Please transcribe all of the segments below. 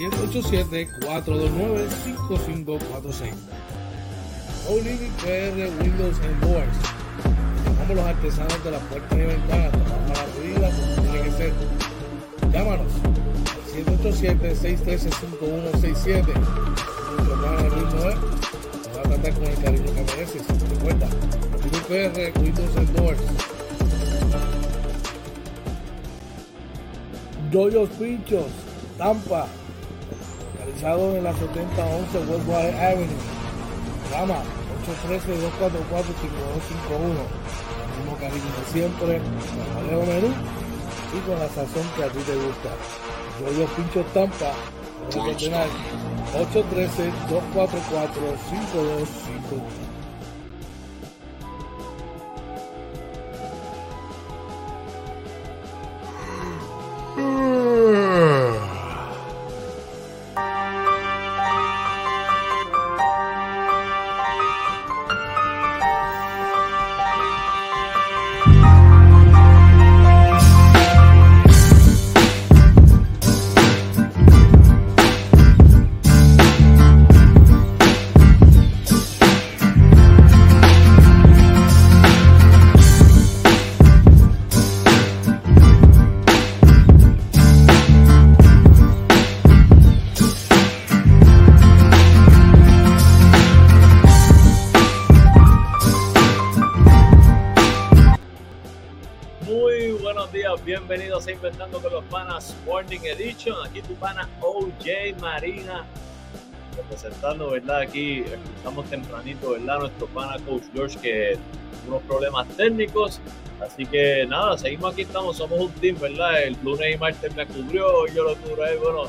787-429-5546. Living PR Windows and Doors. Los artesanos de las puertas y ventanas. Tomamos la vida como tiene que ser. Llámanos 787-613-5167. Nuestro plan el mismo es. Va a tratar con el cariño que mereces. Recuerda, Living PR Windows and Doors. Doyos Pinchos, Tampa, localizado en la 7011 Westwater Avenue. Llama 813-244-5251. El mismo cariño de siempre, con Alejo Menú y con la sazón que a ti te gusta. Yo Pincho Tampa, 813-244-5251. Marina representando, ¿verdad? Aquí estamos tempranito, ¿verdad? Nuestro pana Coach George que unos problemas técnicos. Así que nada, seguimos aquí, estamos, somos un team, ¿verdad? El lunes y martes me cubrió, yo lo cubro ahí, bueno,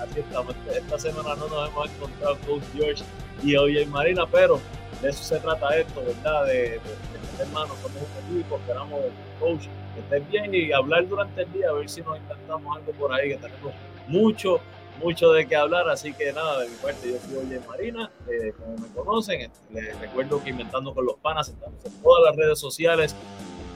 así estamos. Esta semana no nos hemos encontrado Coach George y OJ Marina, pero de eso se trata esto, ¿verdad? De, de, de hermanos, somos un equipo, esperamos coach que estén bien y hablar durante el día, a ver si nos encantamos algo por ahí, que tenemos mucho, mucho de qué hablar. Así que nada, de mi parte, yo soy Oye Marina, eh, como me conocen, les recuerdo que Inventando con los Panas estamos en todas las redes sociales.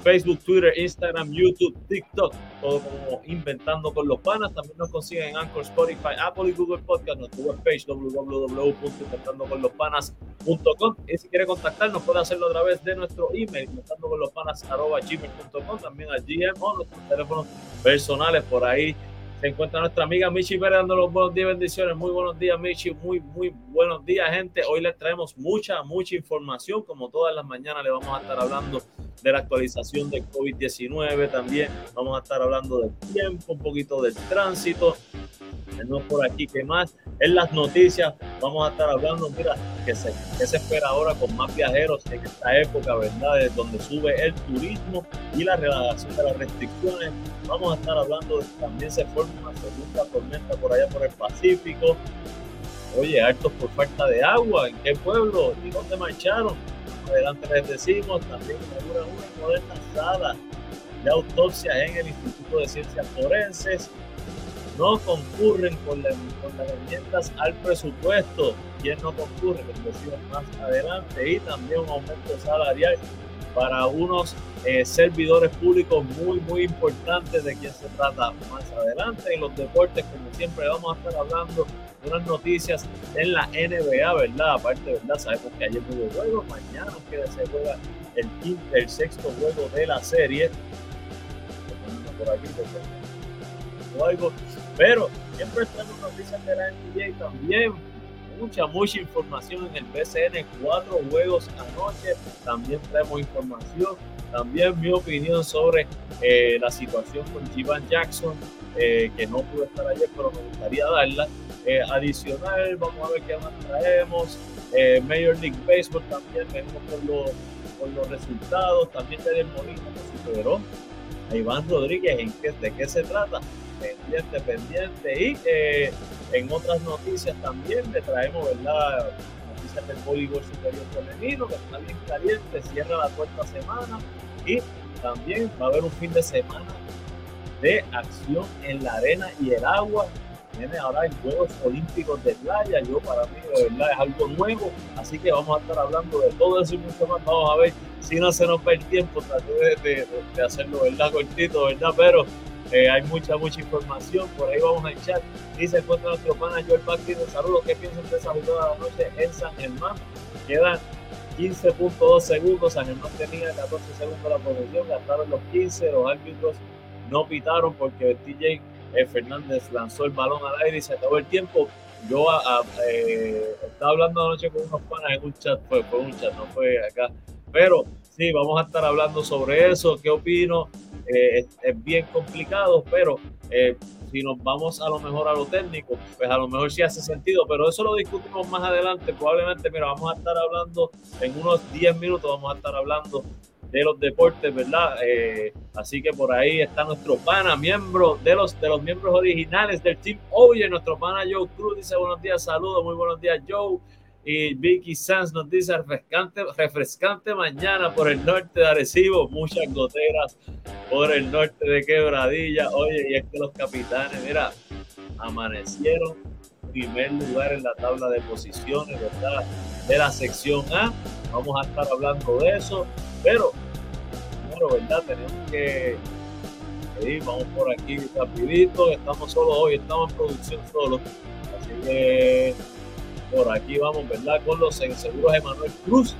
Facebook, Twitter, Instagram, YouTube, TikTok, todo como Inventando con los Panas. También nos consiguen en Anchor, Spotify, Apple y Google Podcast, nuestra webpage www.inventandoconlospanas.com. Y si quiere contactarnos, puede hacerlo a través de nuestro email, inventandoconlospanas.gmail.com, también al GM o nuestros teléfonos personales por ahí se encuentra nuestra amiga Michi Pérez dando los buenos días, bendiciones. Muy buenos días, Michi. Muy, muy buenos días, gente. Hoy les traemos mucha, mucha información. Como todas las mañanas, le vamos a estar hablando de la actualización del COVID-19. También vamos a estar hablando del tiempo, un poquito del tránsito. No por aquí, ¿qué más? En las noticias vamos a estar hablando, mira, que se, que se espera ahora con más viajeros en esta época, ¿verdad? donde sube el turismo y la relajación de las restricciones. Vamos a estar hablando de también se forma una segunda tormenta por allá por el Pacífico. Oye, hartos por falta de agua, ¿en qué pueblo? ¿Y dónde marcharon? Adelante les decimos, también inaugura una moderna sala de autopsia en el Instituto de Ciencias Forenses. No concurren con, las herramientas al presupuesto. ¿Quién no concurre? Les decimos más adelante. Y también un aumento salarial para unos eh, servidores públicos muy, muy importantes de quien se trata más adelante. En los deportes, como siempre, vamos a estar hablando de unas noticias en la NBA, ¿verdad? Aparte, ¿verdad? Sabemos que ayer hubo juego, mañana que se juega el quinto, el sexto juego de la serie. Por aquí, algo. Pero siempre tenemos noticias de la NBA también mucha, mucha información en el BCN, cuatro juegos anoche, también traemos información, también mi opinión sobre eh, la situación con Jivan Jackson, eh, que no pudo estar ayer, pero me gustaría darla. Eh, adicional, vamos a ver qué más traemos. Major League Baseball también, venimos con los, con los resultados, también Daniel Molina que a Iván Rodríguez de qué se trata. Pendiente, pendiente. Y eh, en otras noticias también le traemos, ¿verdad? Noticias del voleibol superior femenino, que está bien caliente, cierra la cuarta semana. Y también va a haber un fin de semana de acción en la arena y el agua. Viene ahora en Juegos Olímpicos de Playa. Yo, para mí, de verdad, es algo nuevo. Así que vamos a estar hablando de todo eso y mucho más. Vamos a ver si no se nos va el tiempo. Traté de, de, hacerlo, ¿verdad? Cortito, ¿verdad? Pero eh, hay mucha, mucha información. Por ahí vamos a echar. Y se encuentra nuestro pana Joel de Saludos. ¿Qué piensan de esa jugada de noche en San Germán? Quedan 15.2 segundos. San Germán tenía 14 segundos la posesión. Gastaron los 15. Los árbitros no pitaron porque TJ eh, Fernández lanzó el balón al aire y se acabó el tiempo. Yo eh, estaba hablando anoche con unos panas en un chat, fue, fue un chat, no fue acá. Pero sí, vamos a estar hablando sobre eso, qué opino. Eh, es, bien complicado, pero si nos vamos a lo mejor a lo técnico, pues a lo mejor sí hace sentido, pero eso lo discutimos más adelante. Probablemente, mira, vamos a estar hablando en unos 10 minutos, vamos a estar hablando de los deportes, ¿verdad? Eh, así que por ahí está nuestro pana, miembro de los, de los miembros originales del Team Oye, nuestro pana Joe Cruz dice buenos días, saludos, muy buenos días Joe. Y Vicky Sanz nos dice refrescante, refrescante mañana por el norte de Arecibo, muchas goteras por el norte de Quebradilla. Oye, y es que los capitanes, mira, amanecieron primer lugar en la tabla de posiciones, ¿verdad? De la sección A. Vamos a estar hablando de eso. Pero, bueno, ¿verdad? Tenemos que ir, vamos por aquí rapidito, estamos solo hoy, estamos en producción solo. Así que por aquí vamos, ¿verdad? Con los seguros Emanuel Cruz,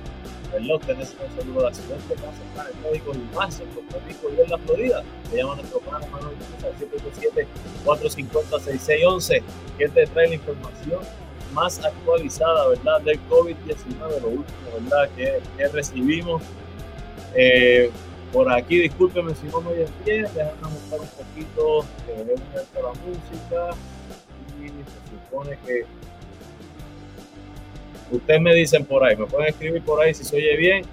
¿verdad? Ustedes un seguro de accidente, pasa el médico y más en Puerto Rico y en la Florida. Se llama nuestro plan Emanuel Cruz al 787-450-6611, que te trae la información más actualizada, ¿verdad? Del COVID-19, lo último, ¿verdad? Que, que recibimos eh, por aquí, discúlpeme si no me oyen bien, déjame buscar un poquito, que eh, la música y se supone que ustedes me dicen por ahí, me pueden escribir por ahí si se oye bien,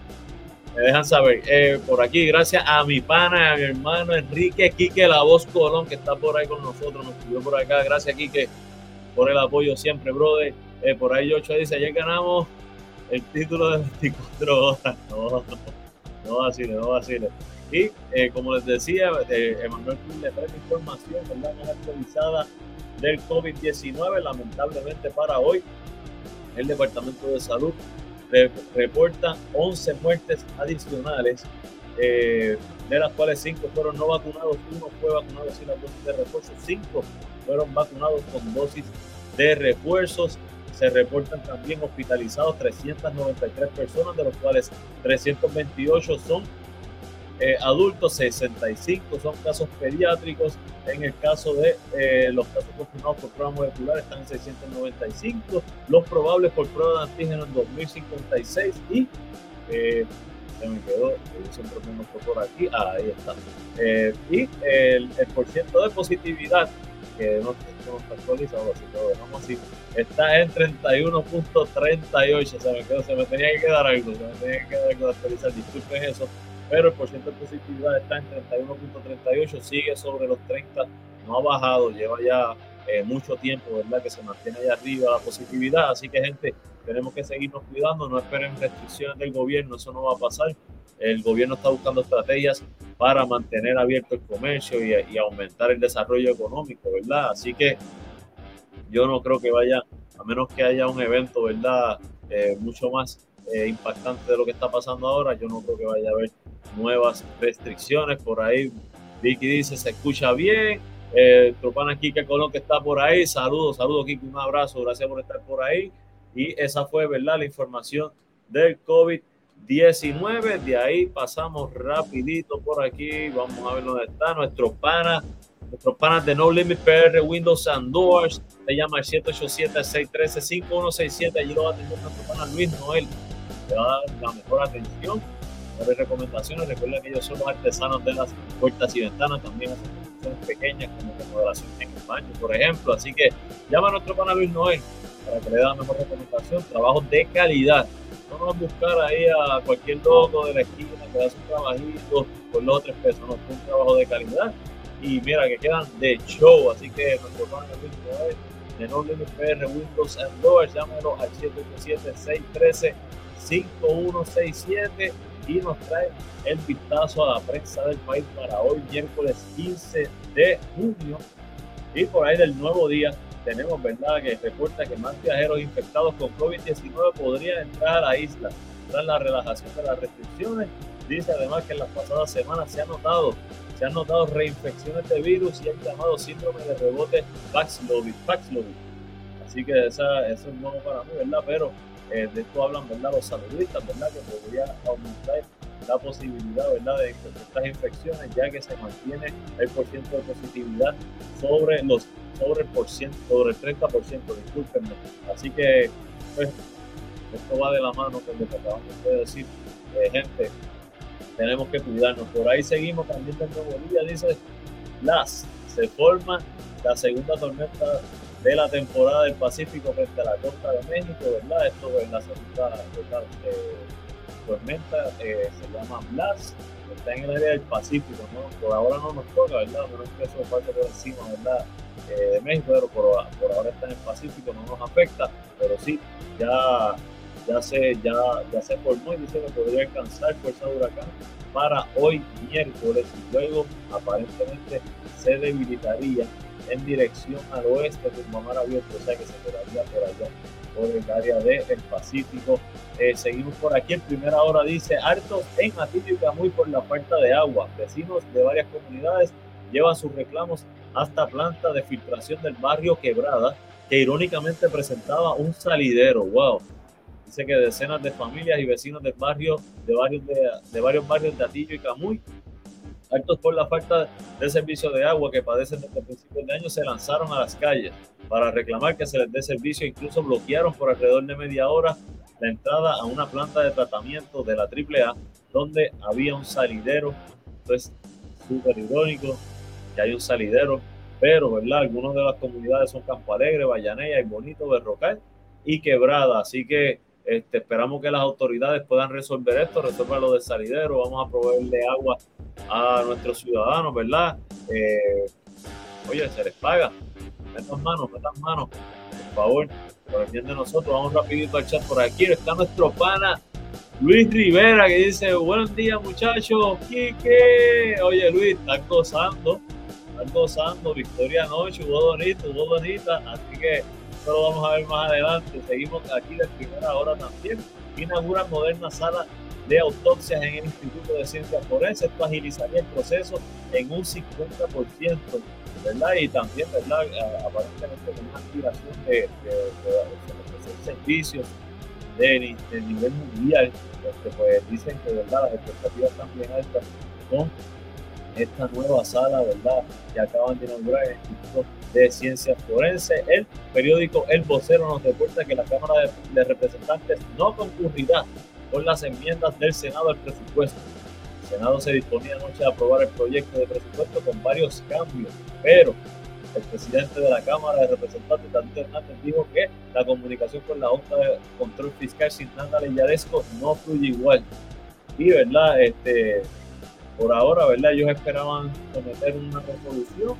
me dejan saber. Eh, por aquí, gracias a mi pana, a mi hermano Enrique Quique La Voz Colón, que está por ahí con nosotros, nos escribió por acá. Gracias, Quique, por el apoyo siempre, brother. por ahí, Yocho dice: Ayer ganamos el título de 24 horas. No, no vacile, no vacile. Y eh, como les decía, eh, Emanuel Cruz le trae información ¿verdad? actualizada del COVID-19. Lamentablemente para hoy, el Departamento de Salud reporta 11 muertes adicionales, eh, de las cuales 5 fueron no vacunados, uno fue vacunado sin la dosis de refuerzo, 5 fueron vacunados con dosis de refuerzos. Se reportan también hospitalizados 393 personas, de los cuales 328 son eh, adultos, 65 son casos pediátricos. En el caso de eh, los casos confirmados por prueba molecular están en 695, los probables por prueba de antígeno en 2056 y eh, se me quedó, siempre por aquí, ah, ahí está. y el, el por ciento de positividad que no, no está actualizado, así que dejamos así. Está en 31.38, se me, quedó, se me tenía que quedar algo, se me tenía que quedar algo de actualizar, disculpen eso, pero el porcentaje de positividad está en 31.38, sigue sobre los 30, no ha bajado, lleva ya eh, mucho tiempo, ¿verdad? Que se mantiene ahí arriba la positividad, así que gente, tenemos que seguirnos cuidando, no esperen restricciones del gobierno, eso no va a pasar. El gobierno está buscando estrategias para mantener abierto el comercio y, aumentar el desarrollo económico, ¿verdad? Así que yo no creo que vaya, a menos que haya un evento, ¿verdad? Eh, mucho más eh, impactante de lo que está pasando ahora, yo no creo que vaya a haber nuevas restricciones. Por ahí, Vicky dice, se escucha bien. Eh, Tropana Kike Colón que está por ahí, saludos, saludos Kiki, un abrazo, gracias por estar por ahí. Y esa fue, ¿verdad? La información del COVID 19. De ahí pasamos rapidito por aquí. Vamos a ver dónde está nuestro pana. Nuestros panas de No Limit PR, Windows and Doors. Se llama el 787-613-5167. Allí lo va a tener nuestro pana Luis Noel. Le va a dar la mejor atención. ver recomendaciones. Recuerden que ellos son los artesanos de las puertas y ventanas. También hacen pequeñas como remodelación en el baño, por ejemplo. Así que llama a nuestro pana Luis Noel para que le dé la mejor recomendación. Trabajos de calidad no es buscar ahí a cualquier loco de la esquina que hace un trabajito por los tres pesos, no, es un trabajo de calidad. Y mira que quedan de show, así que nuestro panel es de No Limit PR Windows and Doors, llámelo al 787-613-5167 y nos trae el vistazo a la prensa del país para hoy, miércoles 15 de junio. Y por ahí del nuevo día tenemos, ¿verdad?, que reporta que más viajeros infectados con COVID-19 podrían entrar a la isla tras la relajación de las restricciones. Dice además que en las pasadas semanas se ha notado se han notado reinfecciones de virus y han llamado síndrome de rebote Paxlovid. Así que esa, eso es bueno para mí, ¿verdad? Pero eh, de esto hablan, ¿verdad? Los saludistas, ¿verdad? Que podría aumentar la posibilidad, ¿verdad? De estas infecciones, ya que se mantiene el porcentaje de positividad sobre los sobre el sobre el 30%, discúlpenme. Así que, pues, esto va de la mano con lo que acabamos de decir. Eh, gente, tenemos que cuidarnos. Por ahí seguimos también de nuevo día, dice Las, se forma la segunda tormenta de la temporada del Pacífico frente a la costa de México, ¿verdad? Esto es la segunda eh, tormenta, se llama Blas, está en el área del Pacífico, ¿no? Por ahora no nos toca, ¿verdad? Menos que eso parte por encima, ¿verdad? Eh, de México, pero por, por, ahora está en el Pacífico, no nos afecta, pero sí, ya, ya, se, ya, ya se formó y dice que podría alcanzar fuerza de huracán para hoy miércoles y luego aparentemente se debilitaría en dirección al oeste de mar abierto, o sea que se quedaría por allá, por el área del Pacífico. Eh, seguimos por aquí, en primera hora dice, hartos en Atillo y Camuy por la falta de agua. Vecinos de varias comunidades llevan sus reclamos hasta planta de filtración del barrio Quebrada, que irónicamente presentaba un salidero. ¡Wow! Dice que decenas de familias y vecinos del barrio, de varios, de, de varios barrios de Atillo y Camuy Actos por la falta de servicio de agua que padecen desde principios de año se lanzaron a las calles para reclamar que se les dé servicio. Incluso bloquearon por alrededor de media hora la entrada a una planta de tratamiento de la AAA donde había un salidero. Entonces, súper irónico que hay un salidero, pero, ¿verdad? Algunas de las comunidades son Campo Alegre, Vallanella y Bonito, Berrocal y Quebrada. Así que este, esperamos que las autoridades puedan resolver esto, resolver lo del salidero, vamos a proveerle agua a nuestros ciudadanos, ¿verdad? Eh, oye, se les paga, metan manos, metan manos, por favor, por el bien de nosotros, vamos rapidito al chat por aquí, está nuestro pana Luis Rivera que dice, buenos días muchachos, Quique, oye Luis, están gozando, están gozando, victoria anoche, hubo bonito, hubo bonita, así que lo vamos a ver más adelante. Seguimos aquí de primera hora también. Inaugura moderna sala de autopsias en el Instituto de Ciencias Forenses. Esto agilizaría el proceso en un 50%, ¿verdad? Y también, ¿verdad? Aparentemente con una aspiración de, de, servicios de, nivel mundial, este, pues dicen que, ¿verdad? Las expectativas también altas con esta nueva sala, ¿verdad? Que acaban de inaugurar el Instituto de Ciencias Forenses. El periódico El Vocero nos reporta que la Cámara de, Representantes no concurrirá con las enmiendas del Senado al presupuesto. El Senado se disponía anoche a aprobar el proyecto de presupuesto con varios cambios, pero el presidente de la Cámara de Representantes, Daniel Hernández, dijo que la comunicación con la Junta de Control Fiscal sin nada Leyaresco no fluye igual. Y, ¿verdad? Este, por ahora, ¿verdad? Ellos esperaban someter una resolución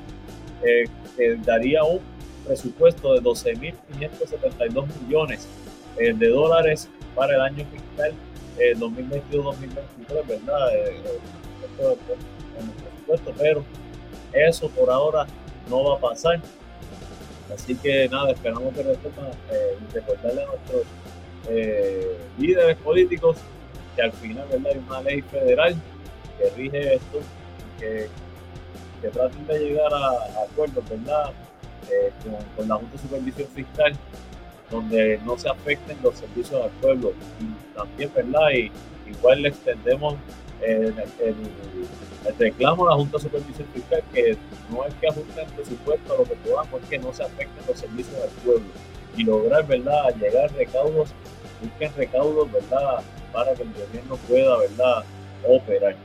eh, que daría un presupuesto de 12.572 millones eh, de dólares para el año fiscal 2022-2023, ¿verdad? Eh, presupuesto, pero eso por ahora no va a pasar. Así que nada, esperamos que resuelvan y recordarle a nuestros líderes políticos que al final ¿verdad? hay una ley federal que rige esto, que, que traten de llegar a, acuerdos, ¿verdad? Eh, con, la Junta de Supervisión Fiscal, donde no se afecten los servicios al pueblo. Y también, ¿verdad? Y igual le extendemos el, reclamo a la Junta de Supervisión Fiscal que no es que ajusten el presupuesto a lo que podamos, es que no se afecten los servicios al pueblo y lograr, ¿verdad?, llegar recaudos, busquen recaudos, ¿verdad?, para que el gobierno pueda, ¿verdad?, operar.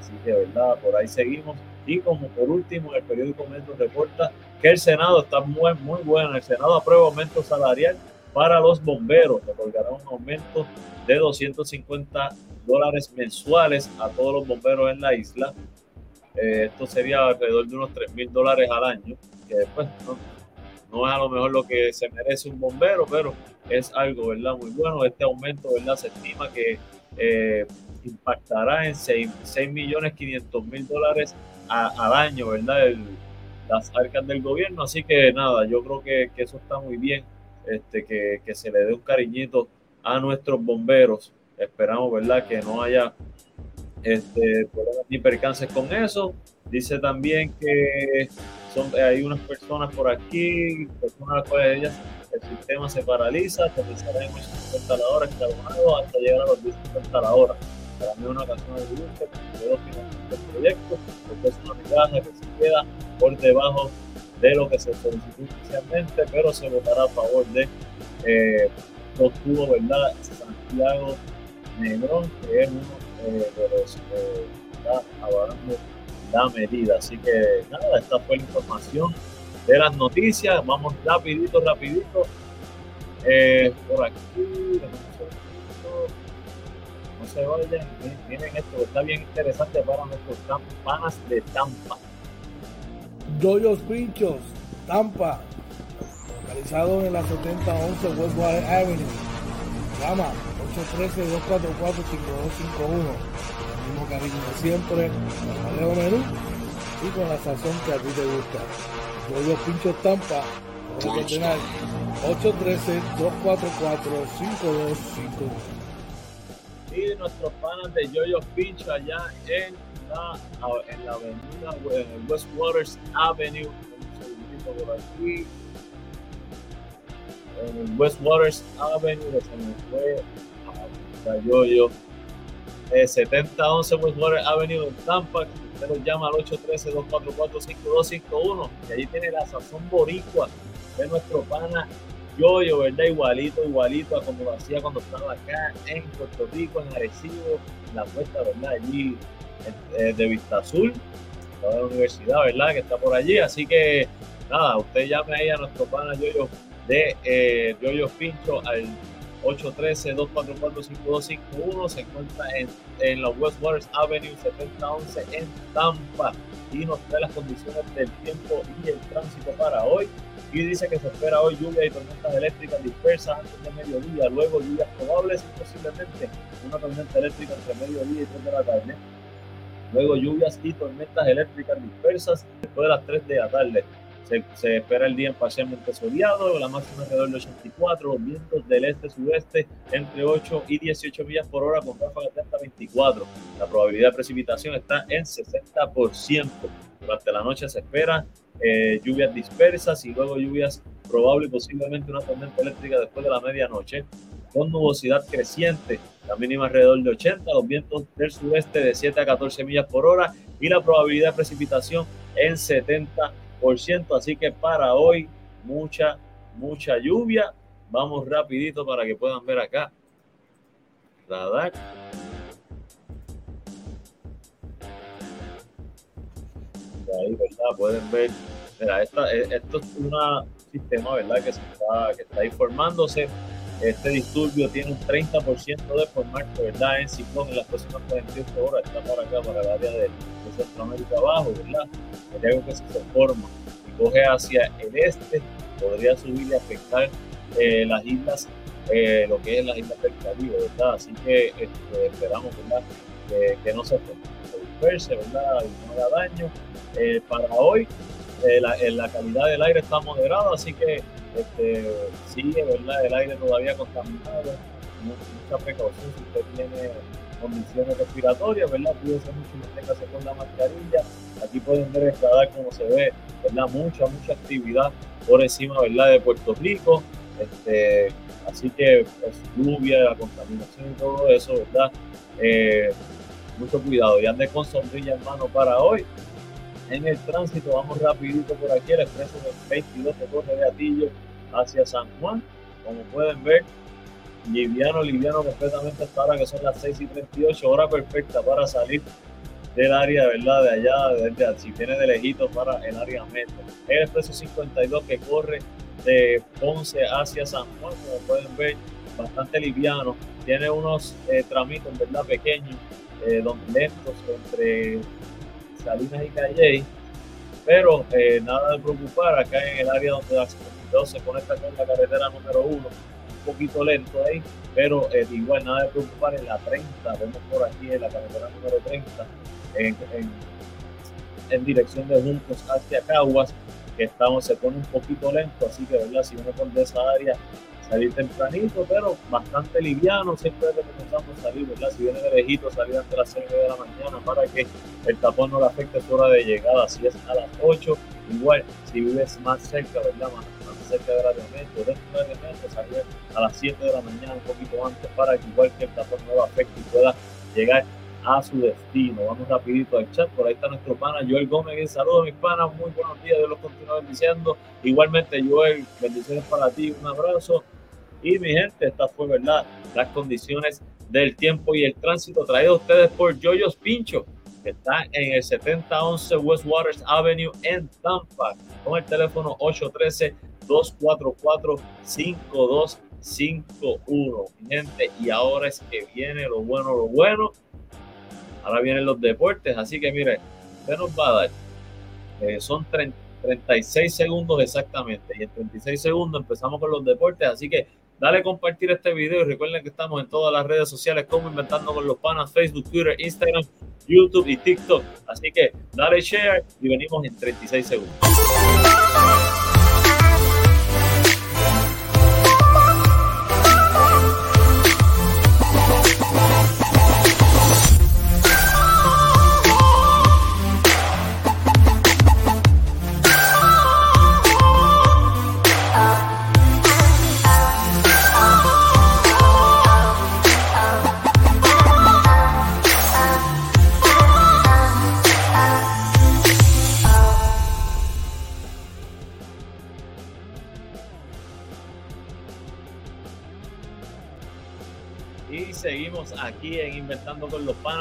Así que, ¿verdad? Por ahí seguimos. Y como por último, el periódico Metro reporta que el Senado está muy, muy bueno. El Senado aprueba aumento salarial para los bomberos. Otorgará un aumento de 250 dólares mensuales a todos los bomberos en la isla. Eh, esto sería alrededor de unos 3 mil dólares al año, que después no, no, es a lo mejor lo que se merece un bombero, pero es algo, ¿verdad? Muy bueno. Este aumento, ¿verdad? Se estima que eh, impactará en 6, 6 millones 500 mil dólares al año, ¿verdad? El, las arcas del gobierno. Así que nada, yo creo que, que eso está muy bien, este, que, que, se le dé un cariñito a nuestros bomberos. Esperamos, ¿verdad? Que no haya este, ni percances con eso. Dice también que son, hay unas personas por aquí, personas a las cuales ellas, el sistema se paraliza, comenzará en 50 la hora, hasta llegar a los 10 la hora para mí una canción de dulce, que dos finalmente el proyecto, porque es una migaja que se queda por debajo de lo que se solicitó inicialmente, pero se votará a favor de eh, tuvo, ¿verdad? Santiago Negrón, que es uno eh, de los que eh, está avalando la medida. Así que nada, esta fue la información de las noticias. Vamos rapidito, rapidito. Eh, por aquí, no se vayan, miren esto, está bien interesante para nuestros panas de Tampa. Yoyos Pinchos, Tampa, localizado en la 7011 Westwater Avenue. Llama 813-244-5251. El mismo cariño de siempre, con el menú y con la sazón que a ti te gusta. Yoyos Pinchos Tampa, 813-244-5251 y de nuestros panas de Yoyo Pincho allá en la, en la avenida West Waters Avenue. En West Waters Avenue, se me fue a Yoyo. Eh, 7011 West Waters Avenue en Tampa. Usted llama al 813-244-5251. Y allí tiene la sazón boricua de nuestro pana yo, ¿verdad? Igualito, igualito a como lo hacía cuando estaba acá en Puerto Rico, en Arecibo, en la puesta, ¿verdad? Allí eh, de Vista Azul, toda la universidad, ¿verdad? Que está por allí. Así que, nada, usted llame ahí a nuestro pana de eh, Yoyo Pincho al 813-244-5251. Se encuentra en, en la West Waters Avenue 7011 en Tampa y nos trae las condiciones del tiempo y el tránsito para hoy y dice que se espera hoy lluvia y tormentas eléctricas dispersas antes de mediodía, luego lluvias probables y posiblemente una tormenta eléctrica entre mediodía y 3 de la tarde. Luego lluvias y tormentas eléctricas dispersas después de las 3 de la tarde. Se, se espera el día en parcialmente soleado, la máxima alrededor de 84, los vientos del este-sudeste entre 8 y 18 millas por hora con ráfagas de hasta 24. La probabilidad de precipitación está en 60%. Durante la noche se espera eh, lluvias dispersas y luego lluvias probable y posiblemente una tormenta eléctrica después de la medianoche, con nubosidad creciente, la mínima alrededor de 80, los vientos del sureste de 7 a 14 millas por hora y la probabilidad de precipitación en 70%. Así que para hoy, mucha, mucha lluvia. Vamos rapidito para que puedan ver acá. Radar. ahí, ¿verdad? Pueden ver, mira, esta, eh, esto es un sistema, ¿verdad? Que, se está, que está ahí formándose. Este disturbio tiene un 30% de formarse, ¿verdad? En ciclón en las próximas 48 horas. Está por acá, para el área de, Centroamérica abajo, ¿verdad? Hay algo que se forma y coge hacia el este, podría subir y afectar eh, las islas, eh, lo que es las islas del Caribe, ¿verdad? Así que este, esperamos, ¿verdad? Que, no se, se disperse, ¿verdad? No haga daño. Eh, para hoy la, calidad del aire está moderada, así que este, sigue ¿verdad? el aire todavía contaminado. Mucha precaución si usted tiene condiciones respiratorias, ¿verdad? Cuídese mucho y manténgase con la mascarilla. Aquí pueden ver el radar como se ve, ¿verdad? Mucha, mucha actividad por encima, ¿verdad? De Puerto Rico. Este, así que pues, lluvia, la contaminación y todo eso, ¿verdad? Eh, mucho cuidado y ande con sombrilla en mano para hoy en el tránsito. Vamos rapidito por aquí, el expreso del 22 de corre de Atillo hacia San Juan. Como pueden ver, liviano, liviano completamente hasta ahora que son las 6 y 38, hora perfecta para salir del área, ¿verdad? De allá, desde, si viene de lejito para el área metro. El expreso 52 que corre de Ponce hacia San Juan, como pueden ver, bastante liviano. Tiene unos eh, tramitos, ¿verdad? Pequeños, eh, donde lentos entre Salinas y Calle, pero eh, nada de preocupar acá en el área donde la 52 se conecta con la carretera número 1, un poquito lento ahí, pero eh, igual nada de preocupar en la 30, vemos por aquí en la carretera número 30, en, en, dirección de Juncos hacia Caguas, que estamos, se pone un poquito lento, así que verdad, si uno por esa área salir tempranito, pero bastante liviano, siempre que comenzamos a salir, ¿verdad? Si viene de lejito, salir antes de las 6 de la mañana para que el tapón no le afecte su hora de llegada, si es a las 8, igual, si vives más cerca, ¿verdad? Más, cerca de la de metro, dentro de salir a las 7 de la mañana, un poquito antes, para que igual que el tapón no lo afecte y pueda llegar a su destino. Vamos rapidito al chat, por ahí está nuestro pana Joel Gómez, saludos mis panas, muy buenos días, Dios los continúa bendiciendo. Igualmente Joel, bendiciones para ti, un abrazo. Y mi gente, esta fue verdad las condiciones del tiempo y el tránsito traído a ustedes por Joyos Pincho, que está en el 7011 West Waters Avenue en Tampa, con el teléfono 813-244-5251. Mi gente, y ahora es que viene lo bueno, lo bueno. Ahora vienen los deportes, así que mire, usted nos va a dar. Eh, son 36 segundos exactamente. Y en 36 segundos empezamos con los deportes. Así que Dale compartir este video y recuerden que estamos en todas las redes sociales como Inventando con los Panas, Facebook, Twitter, Instagram, YouTube y TikTok. Así que dale share y venimos en 36 segundos.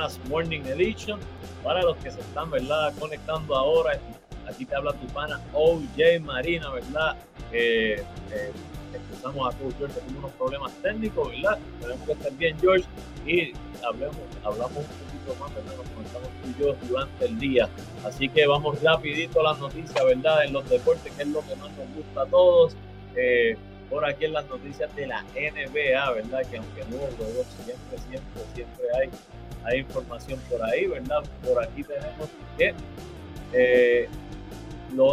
Panas Morning Edition. Para los que se están, ¿verdad? Conectando ahora, aquí te habla tu pana OJ Marina, ¿verdad? Eh, eh, a Coach George, tenemos unos problemas técnicos, ¿verdad? Esperemos que estén bien, George, y hablemos, hablamos un poquito más, ¿verdad? Nos comentamos tú y yo durante el día. Así que vamos rapidito a las noticias, ¿verdad? En los deportes, que es lo que más nos gusta a todos. Eh, por aquí en las noticias de la NBA, ¿verdad? Que aunque no juegos, siempre, siempre, siempre hay, hay información por ahí, ¿verdad? Por aquí tenemos que eh,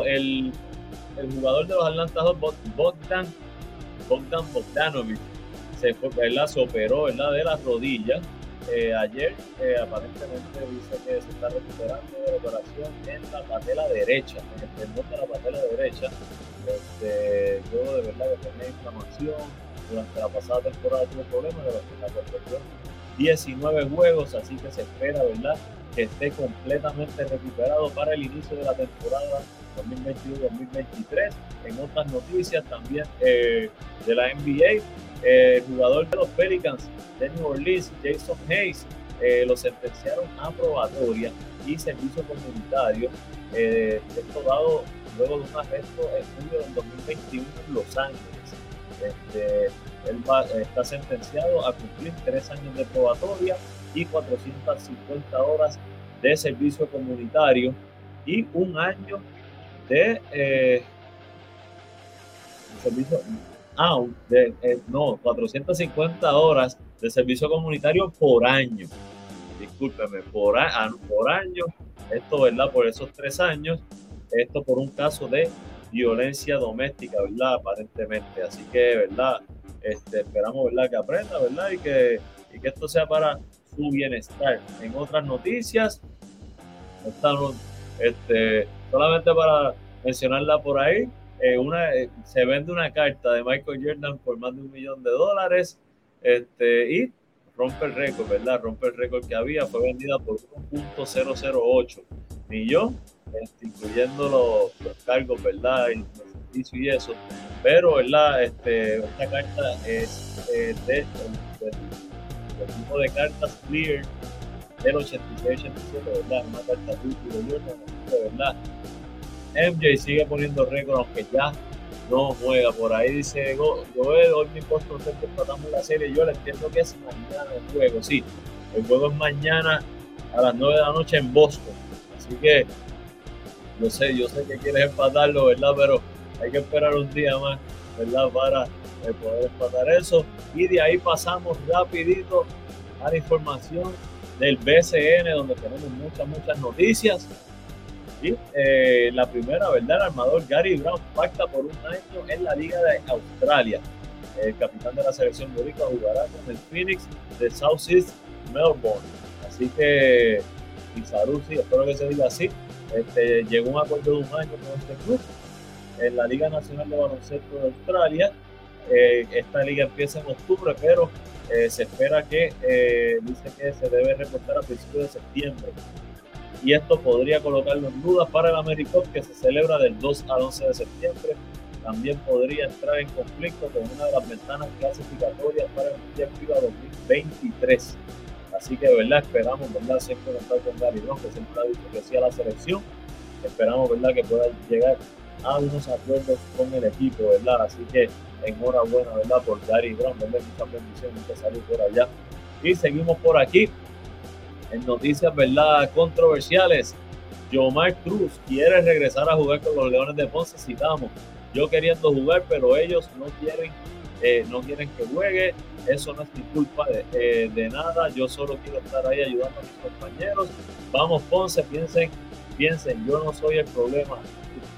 el, el, jugador de los Atlanta Bogdan, Bogdan Bogdanovic, se, fue, ¿verdad? operó ¿verdad? de las rodillas. Eh, ayer eh, aparentemente dice que se está recuperando de la operación en la patela derecha, en el tendón de la patela derecha. Este, yo de verdad que tenía inflamación. Durante la pasada temporada tuve problemas de la perfección 19 juegos, así que se espera, ¿verdad? Que esté completamente recuperado para el inicio de la temporada 2022-2023. En otras noticias también eh, de la NBA, el jugador de los Pelicans de New Orleans, Jason Hayes, eh, lo sentenciaron a probatoria y servicio comunitario. Eh, esto dado luego de un arresto en julio del 2021 en Los Ángeles. Este, él está sentenciado a cumplir tres años de probatoria y 450 horas de servicio comunitario y un año de eh, servicio, ah, de, eh, no, 450 horas de servicio comunitario por año. Discúlpeme, por, por año, esto, ¿verdad? Por esos tres años esto por un caso de violencia doméstica, ¿verdad? Aparentemente. Así que, ¿verdad? Este, esperamos, ¿verdad? Que aprenda, ¿verdad? Y que, y que esto sea para su bienestar. En otras noticias, estamos, este, solamente para mencionarla por ahí, eh, una, eh, se vende una carta de Michael Jordan por más de un millón de dólares este, y rompe el récord, ¿verdad? Rompe el récord que había, fue vendida por 1.008 millón este, incluyendo los, cargos, ¿verdad? Y eso. Pero, ¿verdad? Este, esta carta es eh, de, del tipo de cartas clear del 86-87, ¿verdad? Una carta útil de verdad. MJ sigue poniendo récord, aunque ya no juega. Por ahí dice Joel, hoy mi Boston que tratamos la serie. Yo le entiendo que es mañana el juego, sí. El juego es mañana a las 9 de la noche en Boston. Así que yo sé, yo sé que quieres empatarlo, ¿verdad? Pero hay que esperar un día más, ¿verdad? Para eh, poder empatar eso. Y de ahí pasamos rapidito a la información del BCN, donde tenemos muchas, muchas noticias. Y eh, la primera, ¿verdad? El armador Gary Brown pacta por un año en la Liga de Australia. El capitán de la selección boricua jugará con el Phoenix de South East Melbourne. Así que, salud, sí, espero que se diga así. Este, llegó un acuerdo de un año con este club en la Liga Nacional de Baloncesto de Australia. Eh, esta liga empieza en octubre, pero eh, se espera que eh, dice que se debe reportar a principios de septiembre. Y esto podría colocarlo en duda para el AmeriCup que se celebra del 2 al 11 de septiembre. También podría entrar en conflicto con una de las ventanas clasificatorias para el Mundial FIBA 2023. Así que de verdad esperamos, ¿verdad? Siempre contar con Gary Brown, que siempre ha dicho que sí a la selección. Esperamos, ¿verdad? Que pueda llegar a unos acuerdos con el equipo, ¿verdad? Así que enhorabuena, ¿verdad? Por Gary Brown, ¿verdad? Muchas bendiciones, mucha salud por allá. Y seguimos por aquí en noticias, ¿verdad? Controversiales. Yomar Cruz quiere regresar a jugar con los Leones de Ponce, citamos. Yo queriendo jugar, pero ellos no quieren, eh, no quieren que juegue. Eso no es mi culpa de, eh, de, nada. Yo solo quiero estar ahí ayudando a mis compañeros. Vamos, Ponce, piensen, piensen, yo no soy el problema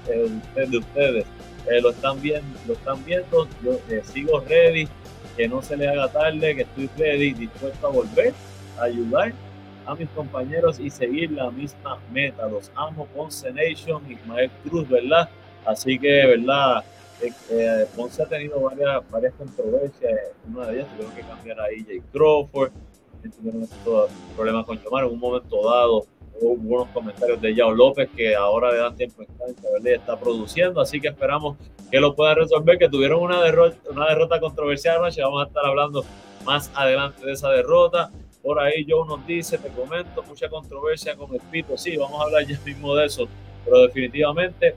de ustedes. Eh, lo están viendo, lo están viendo. Yo eh, sigo ready, que no se le haga tarde, que estoy ready, dispuesto a volver a ayudar a mis compañeros y seguir la misma meta. Los amo, Ponce Nation, Ismael Cruz, ¿verdad? Así que, ¿verdad? Eh, Ponce ha tenido varias, varias controversias. Una de ellas tuvieron que cambiar a EJ Crawford, tuvieron problemas con Yomar en un momento dado hubo buenos comentarios de Yao López que ahora le dan tiempo en cancha, ¿verdad? está produciendo, así que esperamos que lo pueda resolver, que tuvieron una derrota, una derrota controversial anoche, vamos a estar hablando más adelante de esa derrota. Por ahí Joe nos dice, te comento, mucha controversia con el Pito, sí, vamos a hablar ya mismo de eso, pero definitivamente,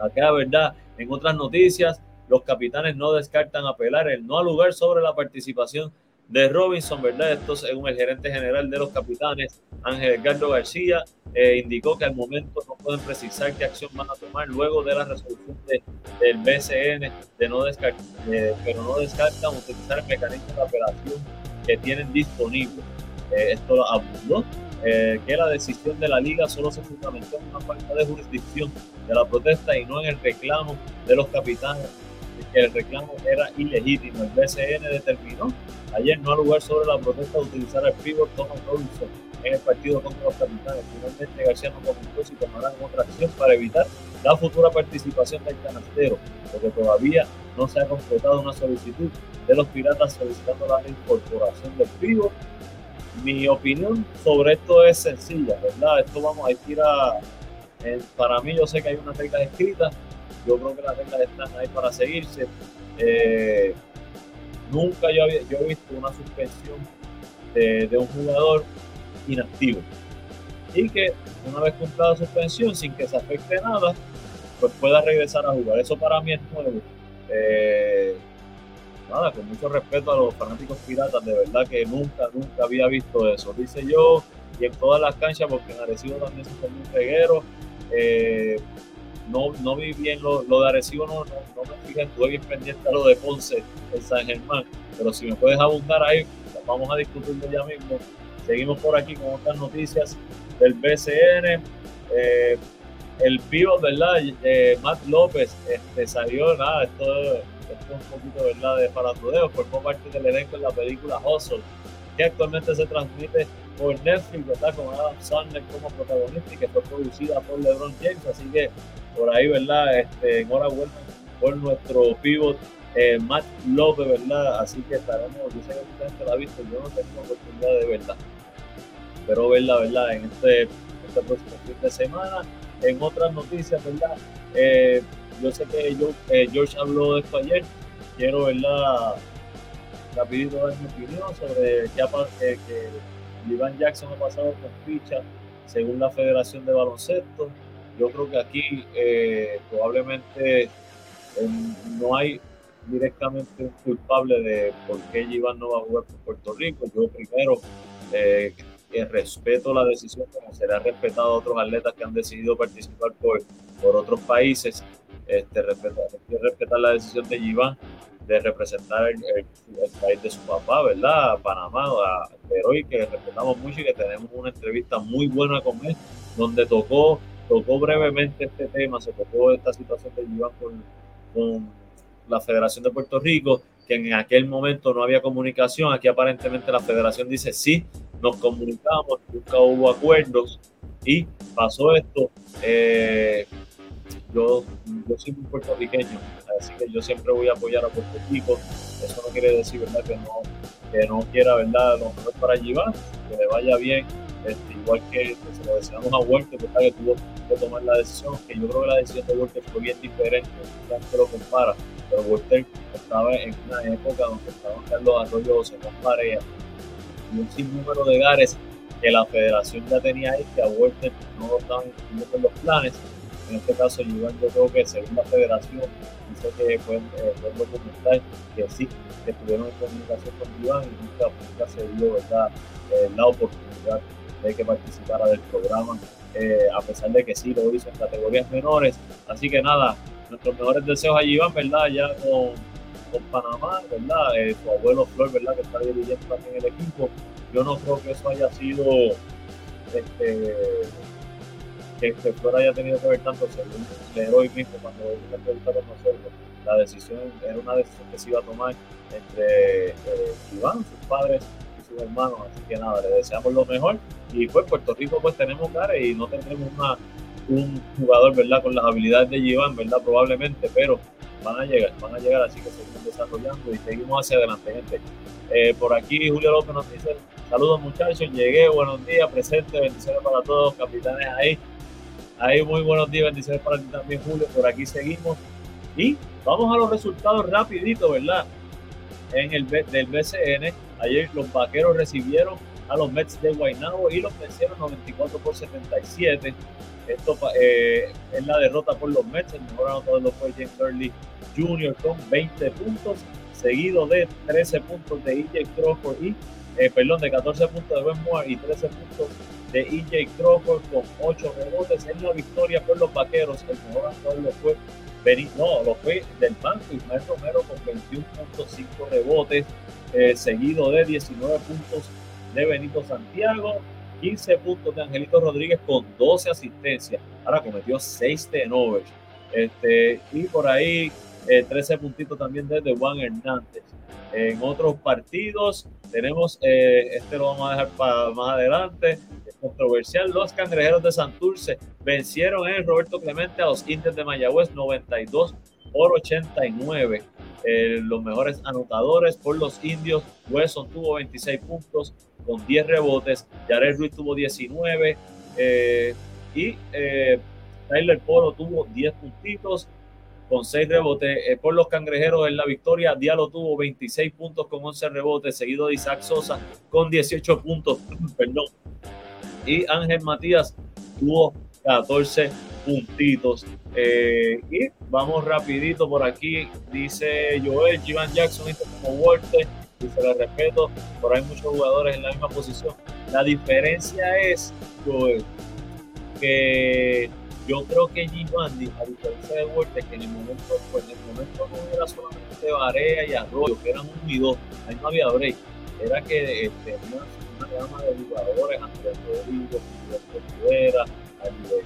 acá, ¿verdad? En otras noticias, los capitanes no descartan apelar el no al lugar sobre la participación de Robinson, ¿verdad? Esto según el gerente general de los capitanes, Ángel Edgardo García, eh, indicó que al momento no pueden precisar qué acción van a tomar luego de la resolución del BCN, de no descartar, pero no descartan utilizar el mecanismo de apelación que tienen disponible. Eh, esto abundó eh, que la decisión de la liga solo se fundamentó en una falta de jurisdicción de la protesta y no en el reclamo de los capitanes, que el reclamo era ilegítimo. El BCN determinó Ayer no ha lugar sobre la protesta de utilizar el pívot Thomas Robinson en el partido contra los capitanes. Finalmente García no comentó si tomarán otra acción para evitar la futura participación del canastero, porque todavía no se ha completado una solicitud de los piratas solicitando la incorporación del pívot. Mi opinión sobre esto es sencilla, ¿verdad? Esto vamos a ir a... para mí yo sé que hay unas reglas escritas, yo creo que las reglas están ahí para seguirse. Eh, Nunca yo, había, yo he visto una suspensión de, un jugador inactivo. Y que una vez cumplida la suspensión, sin que se afecte nada, pues pueda regresar a jugar. Eso para mí es nuevo. Eh, nada, con mucho respeto a los fanáticos piratas, de verdad que nunca, nunca había visto eso. Dice yo, y en todas las canchas, porque en Arecibo también se fue un reguero. Eh, no, no vi bien lo, de Arecibo, no, no, me fijé, estuve bien pendiente a lo de Ponce en San Germán, pero si me puedes abundar ahí, vamos a discutirlo ya mismo. Seguimos por aquí con otras noticias del BCN. Eh, el pívot, ¿verdad? Eh, Matt López este, salió, nada, esto, es un poquito, ¿verdad? De faratudeo, formó parte del elenco en la película Hustle, que actualmente se transmite por Netflix, ¿verdad? Con Adam Sandler como protagonista y que fue producida por LeBron James, así que por ahí, ¿verdad? Este, enhorabuena por nuestro pivot eh, Matt López, ¿verdad? Así que estaremos, yo sé que mucha gente la ha visto, yo no tengo oportunidad de verla, pero verla, ¿verdad? En este, este próximo fin de semana. En otras noticias, ¿verdad? Eh, yo sé que yo, eh, George habló de esto ayer, quiero, ¿verdad? Rapidito dar mi opinión sobre qué que Ivan Jackson ha pasado con ficha según la Federación de Baloncesto yo creo que aquí eh, probablemente no hay directamente un culpable de por qué Iván no va a jugar por Puerto Rico. Yo primero eh, respeto la decisión, como será respetado a otros atletas que han decidido participar por, por otros países. Este, respetar, respetar la decisión de Iván de representar el, país de su papá, ¿verdad? Panamá, pero hoy que respetamos mucho y que tenemos una entrevista muy buena con él, donde tocó, tocó brevemente este tema, se tocó esta situación de Iván con, con la Federación de Puerto Rico, que en aquel momento no había comunicación, aquí aparentemente la federación dice sí, nos comunicamos, nunca hubo acuerdos y pasó esto. Eh, yo, yo soy un puertorriqueño, así que yo siempre voy a apoyar a Puerto Rico. Eso no quiere decir ¿verdad? Que, no, que no quiera ¿verdad? lo mejor para Giván, que le vaya bien. Este, igual que, se lo deseamos a Walter, que tuvo que tomar la decisión, que yo creo que la decisión de Walter fue bien diferente, que lo compara, pero Walter estaba en una época donde estaban Carlos Arroyo, José Juan y un sinnúmero de gares que la federación ya tenía ahí, que a Walter no estaban incluyendo en los planes, en este caso, yo creo que según la federación, dice que pueden, eh, documentar que sí, que estuvieron en comunicación con Iván y nunca, se dio ¿verdad? Eh, la oportunidad de que participara del programa, eh, a pesar de que sí lo hizo en categorías menores. Así que nada, nuestros mejores deseos a Iván, ¿verdad? Ya con, con Panamá, ¿verdad? Eh, su abuelo Flor, ¿verdad? Que está dirigiendo también el equipo. Yo no creo que eso haya sido este, que, que Flor haya tenido que ver tanto, según hoy mismo, cuando la entrevista con nosotros, la decisión era una decisión que se iba a tomar entre eh, Iván, sus padres y sus hermanos. Así que nada, le deseamos lo mejor. Y pues Puerto Rico pues tenemos cara y no tendremos una, un jugador, ¿verdad? Con las habilidades de Iván, ¿verdad? Probablemente, pero van a llegar, van a llegar, así que seguimos desarrollando y seguimos hacia adelante, gente. Eh, por aquí Julio López nos dice, saludos muchachos, llegué, buenos días, presente, bendiciones para todos, capitanes ahí. Ahí muy buenos días, bendiciones para ti también, Julio. Por aquí seguimos. Y vamos a los resultados rapidito, ¿verdad? En el del BCN, ayer los vaqueros recibieron a los Mets de Guaynabo y los vencieron 94 por 77. Esto eh, es la derrota por los Mets. El mejor anotador fue James Early Jr. con 20 puntos, seguido de 13 puntos de EJ Crawford y, eh, perdón, de 14 puntos de Ben Moore y 13 puntos de EJ Crawford con 8 rebotes en la victoria por los vaqueros. El mejor anotador lo fue no, lo fue del banco Ismael Romero con 21.5 rebotes, eh, seguido de 19 puntos de Benito Santiago, 15 puntos de Angelito Rodríguez con 12 asistencias. Ahora cometió 6 tenovers. Este, y por ahí 13 eh, puntitos también de Juan Hernández. En otros partidos tenemos, eh, este lo vamos a dejar para más adelante, controversial. Los cangrejeros de Santurce vencieron en Roberto Clemente a los Indios de Mayagüez 92 por 89. Eh, los mejores anotadores por los indios, Wesson tuvo 26 puntos con 10 rebotes, Jared Ruiz tuvo 19 eh, y eh, Tyler Polo tuvo 10 puntitos con 6 rebotes. por los cangrejeros en la victoria, Diallo tuvo 26 puntos con 11 rebotes, seguido de Isaac Sosa con 18 puntos. Perdón y Ángel Matías tuvo 14 puntitos. Eh, y vamos rapidito por aquí, dice Joel, Jivan Jackson, como Walter, se le respeto, por ahí muchos jugadores en la misma posición. La diferencia es, Joel, que yo creo que Jivan, a diferencia de Walter, que en el momento, pues en el momento no era solamente Barea y Arroyo, que eran un y dos, ahí no había break, era que este, una gama de jugadores, Andrés Rodríguez, Silvestre Rivera,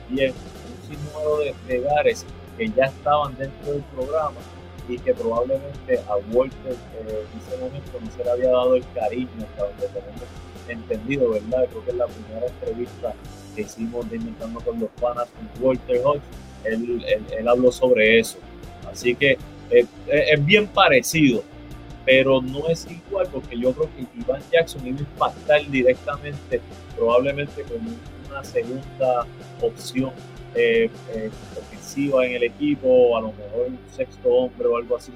Bien, un sinnúmero de, de que ya estaban dentro del programa y que probablemente a Walter eh, en ese momento no se le había dado el cariño hasta donde tenemos entendido, ¿verdad? Creo que en la primera entrevista que hicimos de Inventando con los Panas con Walter Hodge, él, él, habló sobre eso. Así que eh, es bien parecido pero no es igual porque yo creo que Ivan Jackson iba a impactar directamente, probablemente con una segunda opción eh, eh, ofensiva en el equipo, a lo mejor un sexto hombre o algo así.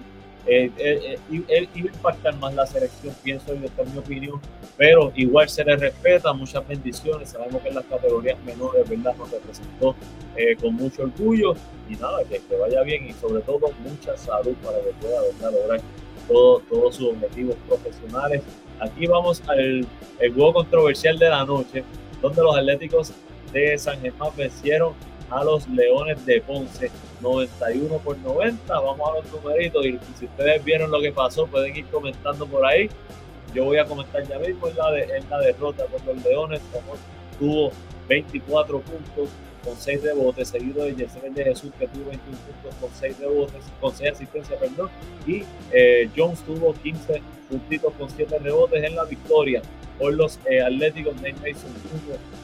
eh, eh, eh él iba a impactar más la selección, pienso yo, esta es mi opinión, pero igual se le respeta, muchas bendiciones, sabemos que en las categorías menores, ¿verdad? Nos representó eh, con mucho orgullo y nada, que, que, vaya bien y sobre todo mucha salud para que pueda ¿verdad? lograr todos sus objetivos profesionales. Aquí vamos al el juego controversial de la noche, donde los Atléticos de San Germán vencieron a los Leones de Ponce 91 por 90. Vamos a los numeritos y si ustedes vieron lo que pasó pueden ir comentando por ahí. Yo voy a comentar ya mismo en de, en la derrota con los Leones. tuvo 24 puntos con 6 rebotes, seguido de Yesel de Jesús que tuvo 21 puntos con 6 rebotes, con 6 asistencias, perdón. Y eh, Jones tuvo 15 puntitos con 7 rebotes en la victoria por los eh, Atléticos. Nate Mason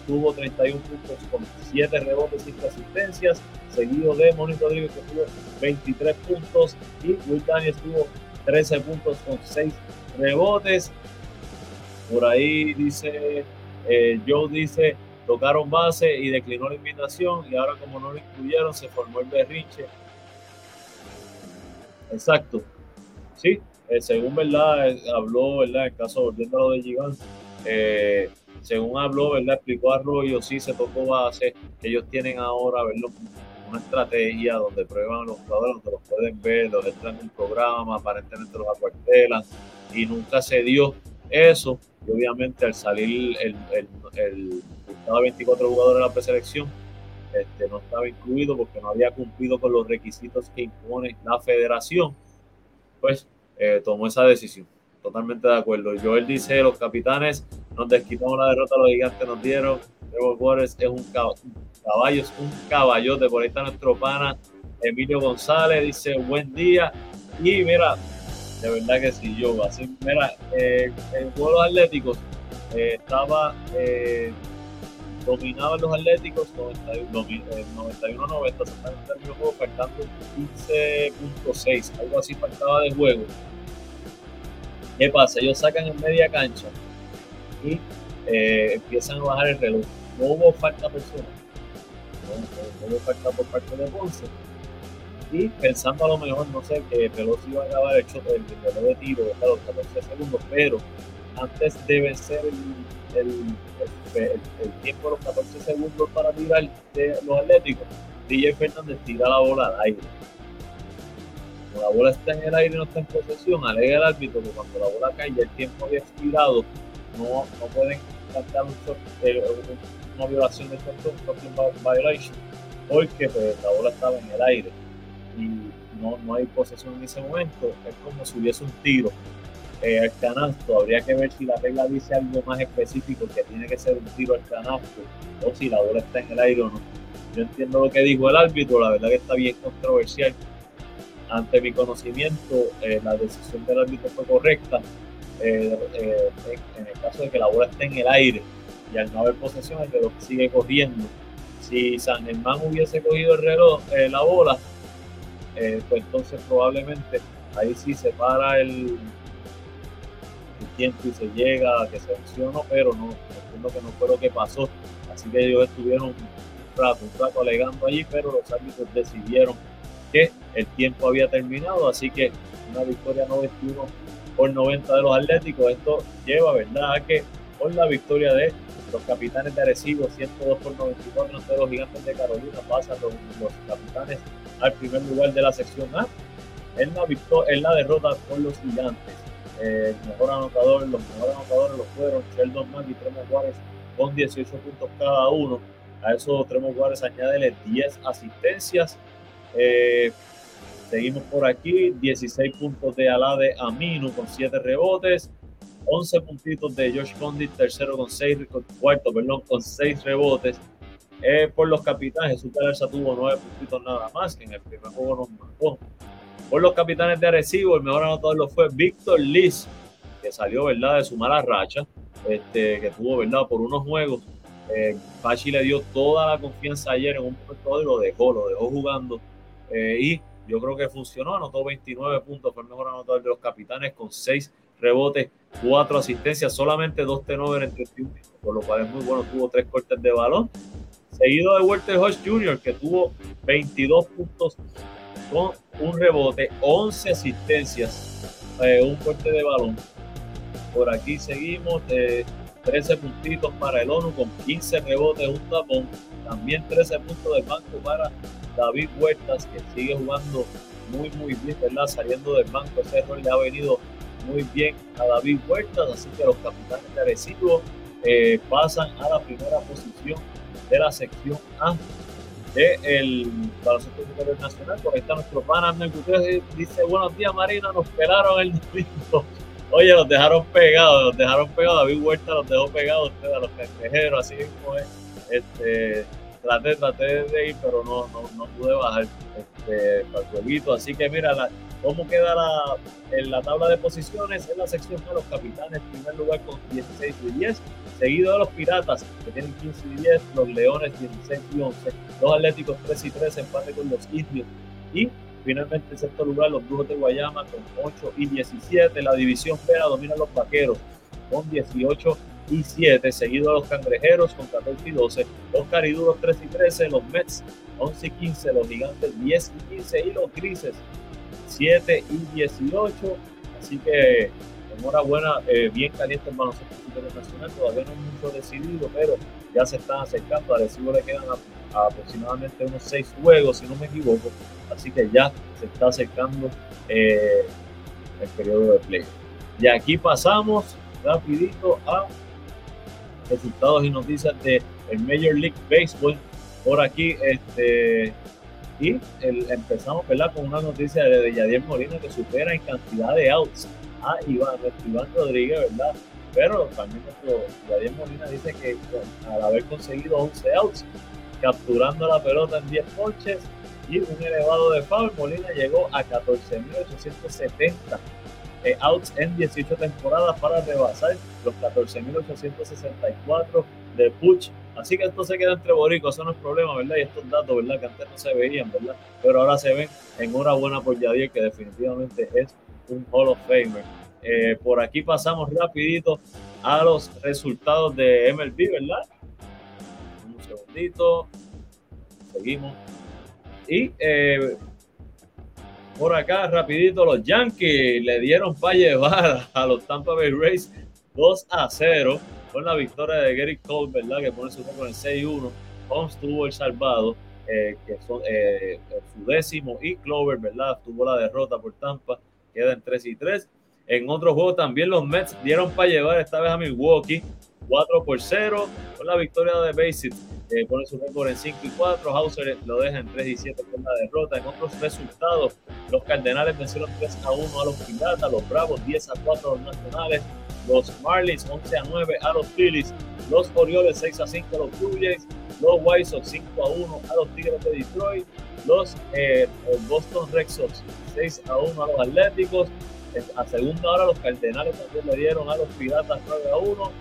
tuvo, 31 puntos con 7 rebotes y asistencias, seguido de Moni Rodríguez que tuvo 23 puntos y Will Daniels tuvo 13 puntos con 6 rebotes. Por ahí dice, eh, Joe dice, tocaron base y declinó la invitación y ahora como no lo incluyeron se formó el berrinche. Exacto. Sí, eh, según verdad, habló, ¿verdad? En caso, volviendo a lo de Gigante, eh, según habló, ¿verdad? Explicó Arroyo, sí se tocó base, ellos tienen ahora, ¿verdad? Una estrategia donde prueban los jugadores, donde los pueden ver, los entran en un programa, aparentemente los acuartelan, y nunca se dio eso. Y obviamente al salir el, el, el, 24 jugadores de la preselección, este, no estaba incluido porque no había cumplido con los requisitos que impone la federación, pues eh, tomó esa decisión. Totalmente de acuerdo. Joel dice, los capitanes nos desquitamos la derrota, los gigantes nos dieron. Trevor es un caballo, es un caballote. Por ahí está nuestro pana Emilio González, dice buen día. Y mira, de verdad que sí, yo, así, mira, eh, el juego de los Atléticos eh, estaba, eh, dominaban los Atléticos 91-90, se están en el juego faltando 15.6, algo así faltaba de juego ¿Qué pasa? Ellos sacan en media cancha y eh, empiezan a bajar el reloj. No hubo falta personal, no, hubo falta por parte de Ponce. Y pensando a lo mejor, no sé, que el reloj iba a acabar el, el, reloj de tiro de los 14 segundos, pero antes de vencer el, el, tiempo de los 14 segundos para tirar los Atléticos, DJ Fernández tira la bola al aire. La bola está en el aire y no está en posesión, alega el árbitro que cuando la bola cae y el tiempo había expirado, no, no pueden cantar un eh, una violación de short violation, porque pues, la bola estaba en el aire no, no hay posesión en ese momento, es como si hubiese un tiro eh, al canasto, habría que ver si la regla dice algo más específico, que tiene que ser un tiro al canasto, o si la bola está en el aire o no. Yo entiendo lo que dijo el árbitro, la verdad que está bien controversial, ante mi conocimiento, eh, la decisión del árbitro fue correcta. Eh, en el caso de que la bola esté en el aire y al no haber posesión, el reloj sigue corriendo. Si San Germán hubiese cogido el reloj, la bola, pues entonces probablemente ahí sí se para el, tiempo y se llega a que se mencionó, pero no, entiendo que no fue lo que pasó. Así que ellos estuvieron un rato, un rato alegando allí, pero los árbitros decidieron que el tiempo había terminado, así que una victoria 91 por 90 de los Atléticos. Esto lleva, ¿verdad?, a que por la victoria de los capitanes de Arecibo, 102 por 94 de los gigantes de Carolina, pasan los, capitanes al primer lugar de la sección A. En la, en la derrota por los gigantes, el mejor anotador, los mejores anotadores los fueron Sheldon Mack y Tremor Juárez con 18 puntos cada uno. A esos Tremor Juárez añádele 10 asistencias eh, seguimos por aquí, 16 puntos de Alade Aminu con 7 rebotes, 11 puntitos de Josh Condit, tercero con 6, cuarto, perdón, con 6 rebotes. Eh, por los capitanes, Jesús Galarza tuvo 9 puntitos nada más, que en el primer juego nos marcó. Por los capitanes de Arecibo, el mejor anotador lo fue Víctor Liz, que salió, ¿verdad?, de su mala racha, este, que tuvo, ¿verdad?, por unos juegos. Eh, Pachi le dio toda la confianza ayer en un momento y lo dejó, lo dejó jugando eh, y yo creo que funcionó, anotó 29 puntos, fue el mejor anotador de los capitanes con 6 rebotes, 4 asistencias, solamente 2 tenores en 31 por lo cual es muy bueno, tuvo 3 cortes de balón. Seguido de Walter Hodge Jr., que tuvo 22 puntos con un rebote, 11 asistencias, eh, un fuerte de balón. Por aquí seguimos, 13 puntitos para el ONU con 15 rebotes, un tapón. También 13 puntos de banco para David Huertas, que sigue jugando muy, muy bien, ¿verdad? Saliendo del banco, ese rol le ha venido muy bien a David Huertas, así que los capitanes de Arecibo eh, pasan a la primera posición de la sección A del el baloncesto superior nacional. Por ahí está nuestro pana Gutiérrez, dice, buenos días Marina, nos pelaron el domingo. Oye, los dejaron pegados, los dejaron pegados, David Huerta los dejó pegados ustedes a los pendejeros, así mismo es. Este, traté, traté de ir, pero no, no, no pude bajar este, para el jueguito. Así que mira, la, cómo queda la, en la tabla de posiciones en la sección de los capitanes, primer lugar con 16 y 10, seguido de los piratas que tienen 15 y 10, los leones 16 y 11, los atléticos 3 y 3, empate con los indios. Y finalmente en sexto lugar los brujos de Guayama con 8 y 17, la división B la dominan los vaqueros con 18 y 7, seguido de los cangrejeros con 14 y 12, los cariduros 3 y 13, los Mets 11 y 15, los gigantes 10 y 15 y los grises 7 y 18. Así que enhorabuena, eh, bien caliente el baloncesto internacional, todavía no es mucho decidido, pero ya se están acercando. A Recibo le quedan aproximadamente unos 6 juegos, si no me equivoco. Así que ya se está acercando eh, el periodo de play. Y aquí pasamos rapidito a resultados y noticias de Major League Baseball. Por aquí, este, y empezamos ¿verdad? con una noticia de, Yadier Molina que supera en cantidad de outs a Iván, Iván Rodríguez, ¿verdad? Pero también nuestro Yadier Molina dice que al haber conseguido 11 outs, capturando la pelota en 10 ponches y un elevado de foul, Molina llegó a 14.870 eh, outs en 18 temporadas para rebasar los 14.864 de Puch Así que esto se queda entre boricos, eso no es problema, ¿verdad? Y estos datos, ¿verdad? Que antes no se veían, ¿verdad? Pero ahora se ven en una buena por Yadier, que definitivamente es un Hall of Famer. Eh, por aquí pasamos rapidito a los resultados de MLB, ¿verdad? Un segundito. Seguimos. Y eh, por acá, rapidito, los Yankees le dieron para llevar a los Tampa Bay Rays 2 a 0 con la victoria de Gary Cole, ¿verdad? Que pone su récord en 6-1. Holmes tuvo el salvado, eh, que son eh, su décimo, y Clover, ¿verdad? Tuvo la derrota por Tampa, queda en 3 y 3. En otro juego también los Mets dieron para llevar esta vez a Milwaukee 4 por 0 con la victoria de Basic. Eh, pone su récord en 5 y 4. Hauser lo deja en 3 y 7 con la derrota. En otros resultados, los Cardenales vencieron 3 a 1 a los Piratas, los Bravos 10 a 4 a los Nacionales, los Marlins 11 a 9 a los Phillies, los Orioles 6 a 5 a los Blue Jays, los White Sox 5 a 1 a los Tigres de Detroit, los eh, Boston Red Sox 6 a 1 a los Atléticos, a segunda hora los Cardenales también le dieron a los Piratas 9 a 1,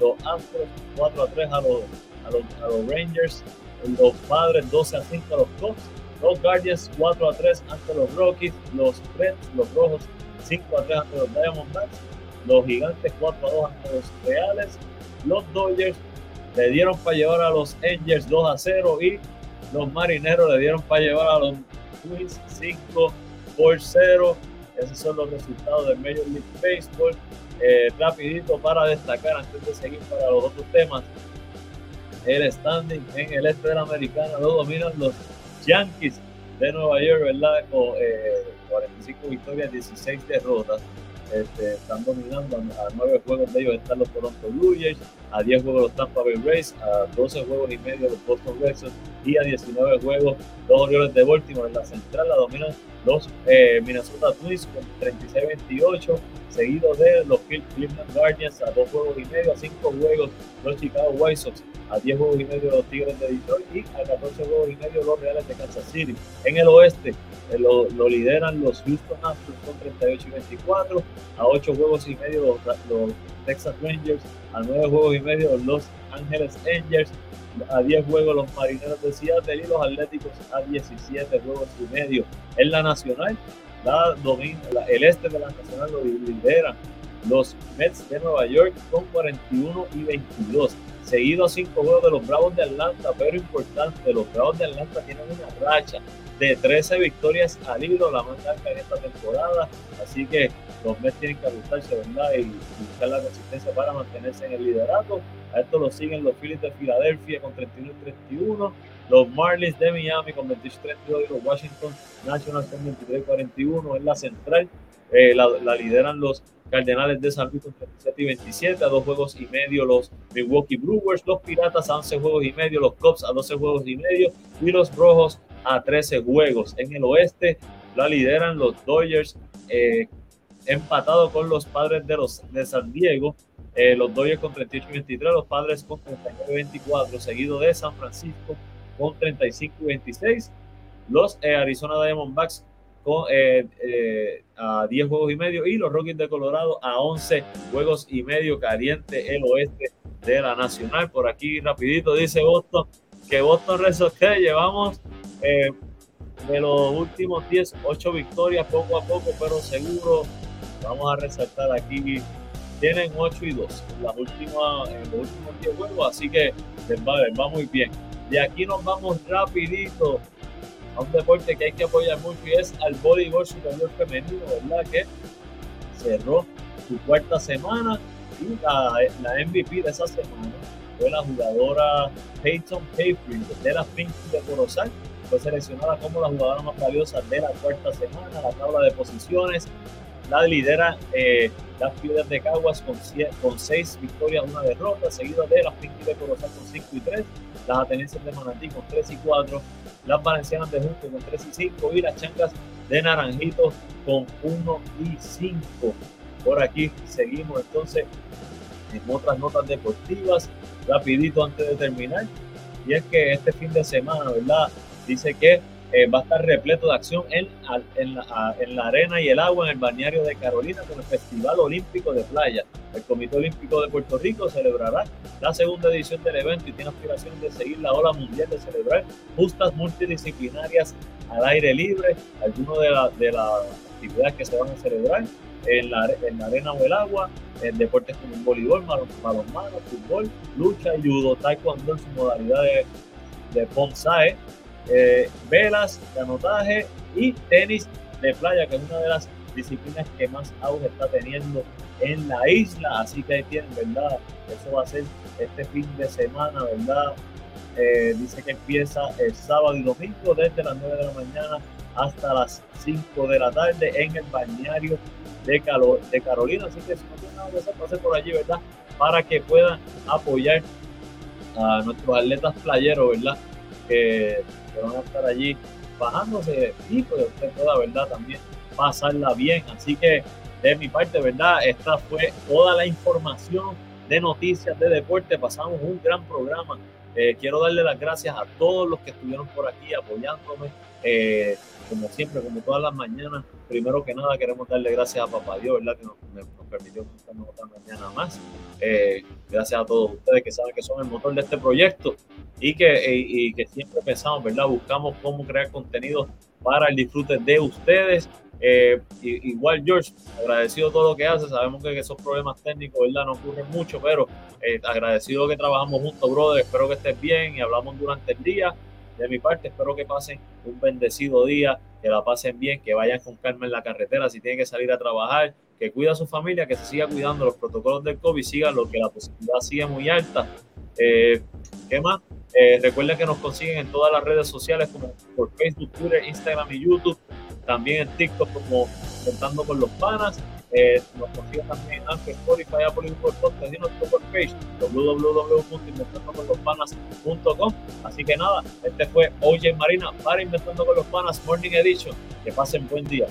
los Astros 4 a 3 a los, a los, a los Rangers, los Padres 12 a 5 a los Cubs, los Guardians 4 a 3 ante los Rockies, los Reds, los Rojos 5 a 3 ante los Diamondbacks, los gigantes 4 a 2 ante los Reales, los Dodgers le dieron para llevar a los Angels 2 a 0 y los Marineros le dieron para llevar a los Twins 5 por 0. Esos son los resultados del Major League Baseball. Eh, rapidito para destacar antes de seguir para los otros temas. El standing en el este de la americana lo dominan los Yankees de Nueva York, ¿verdad? Con 45 eh, victorias, 16 derrotas. Este, están dominando a, 9 juegos de ellos están los Toronto Blue Jays, a 10 juegos los Tampa Bay Rays, a 12 juegos y medio los Boston Red Sox y a 19 juegos los Orioles de Baltimore. En la central la dominan los eh, Minnesota Twins con 36-28, seguido de los Cleveland Guardians a 2 juegos y medio, a 5 juegos los Chicago White Sox, a 10 juegos y medio los Tigres de Detroit y a 14 juegos y medio los Reales de Kansas City. En el oeste eh, lo, lideran los Houston Astros con 38 y 24, a 8 juegos y medio los, Texas Rangers, a 9 juegos y medio los Ángeles Angels, a 10 juegos los Marineros de Seattle y los Atléticos a 17 juegos y medio. En la Nacional, la domina, el este de la Nacional lo lidera los Mets de Nueva York con 41 y 22. Seguido a cinco juegos de los Bravos de Atlanta, pero importante, los Bravos de Atlanta tienen una racha de 13 victorias al hilo, la más larga en esta temporada. Así que los Mets tienen que ajustarse, ¿verdad? Y, buscar la consistencia para mantenerse en el liderato. A esto lo siguen los Phillies de Filadelfia con 31 y 31, los Marlins de Miami con 28 y 32 y los Washington Nationals con 23 y 41 en la central. Eh, la, lideran los Cardenales de San Luis con 37 y 27, a dos juegos y medio los Milwaukee Brewers, los Piratas a 11 juegos y medio, los Cubs a 12 juegos y medio y los Rojos a 13 juegos. En el oeste la lideran los Dodgers, eh, empatado con los Padres de, los, de San Diego. Eh, los Dodgers con 38 y 23, los Padres con 39 y 24, seguido de San Francisco con 35 y 26. Los eh, Arizona Diamondbacks con, a 10 juegos y medio y los Rockies de Colorado a 11 juegos y medio caliente el oeste de la Nacional. Por aquí rapidito dice Boston que Boston que llevamos eh, de los últimos 10, 8 victorias poco a poco, pero seguro. Vamos a resaltar aquí. Tienen 8 y 2 en, las últimas, en los últimos 10 juegos, así que les va, va muy bien. De aquí nos vamos rapidito a un deporte que hay que apoyar mucho y es al voleibol superior femenino, ¿verdad? Que cerró su cuarta semana y la, la MVP de esa semana fue la jugadora Peyton Payfree de la Pink de Corozal, fue seleccionada como la jugadora más valiosa de la cuarta semana, la tabla de posiciones. La lidera eh, las Piedras de Caguas con, con seis victorias, una derrota, seguida de las Pinky de Corozal con 5 y 3, las Atenienses de Manatí con 3 y 4, las Valencianas de Junco con 3 y 5 y las Chancas de Naranjito con 1 y 5. Por aquí seguimos entonces en otras notas deportivas, rapidito antes de terminar. Y es que este fin de semana, ¿verdad? Dice que eh, va a estar repleto de acción en, en, la, en, la, arena y el agua en el balneario de Carolina con el Festival Olímpico de Playa. El Comité Olímpico de Puerto Rico celebrará la segunda edición del evento y tiene aspiraciones de seguir la ola mundial de celebrar justas multidisciplinarias al aire libre. Algunas de, la, de las actividades que se van a celebrar en la, en la arena o el agua, en deportes como el voleibol, balonmano, fútbol, lucha, judo, taekwondo en su modalidad de, de eh, velas, canotaje y tenis de playa, que es una de las disciplinas que más auge está teniendo en la isla. Así que ahí tienen, ¿verdad? Eso va a ser este fin de semana, ¿verdad? Eh, dice que empieza el sábado y domingo desde las 9 de la mañana hasta las 5 de la tarde en el bañario de, de Carolina. Así que si no tienen nada que hacer, pase por allí, ¿verdad? Para que puedan apoyar a nuestros atletas playeros, ¿verdad? Que van a estar allí bajándose y pues usted pueda, ¿verdad? También pasarla bien. Así que de mi parte, ¿verdad? Esta fue toda la información de noticias de deporte. Pasamos un gran programa. Eh, quiero darle las gracias a todos los que estuvieron por aquí apoyándome. Eh, como siempre, como todas las mañanas, primero que nada queremos darle gracias a Papá Dios, ¿verdad? Que nos, permitió conectarnos otra mañana más. Eh, gracias a todos ustedes que saben que son el motor de este proyecto y que, y, que siempre pensamos, ¿verdad? Buscamos cómo crear contenido para el disfrute de ustedes. Eh, igual, George, agradecido todo lo que hace. Sabemos que esos problemas técnicos, ¿verdad? No ocurren mucho, pero eh, agradecido que trabajamos juntos, brother. Espero que estés bien y hablamos durante el día. De mi parte, espero que pasen un bendecido día, que la pasen bien, que vayan con calma en la carretera si tienen que salir a trabajar, que cuida a su familia, que se siga cuidando los protocolos del COVID, sigan lo que la posibilidad sigue muy alta. Eh, ¿Qué más? Eh, recuerden que nos consiguen en todas las redes sociales como por Facebook, Twitter, Instagram y YouTube. También en TikTok como Contando con los Panas. Eh, nos consiguen también en Anchor, Spotify, Apple Podcast y nuestro page www.inventandoconlospanas.com Así que nada, este fue OJ Marina para Inventando con los Panas Morning Edition. Que pasen buen día.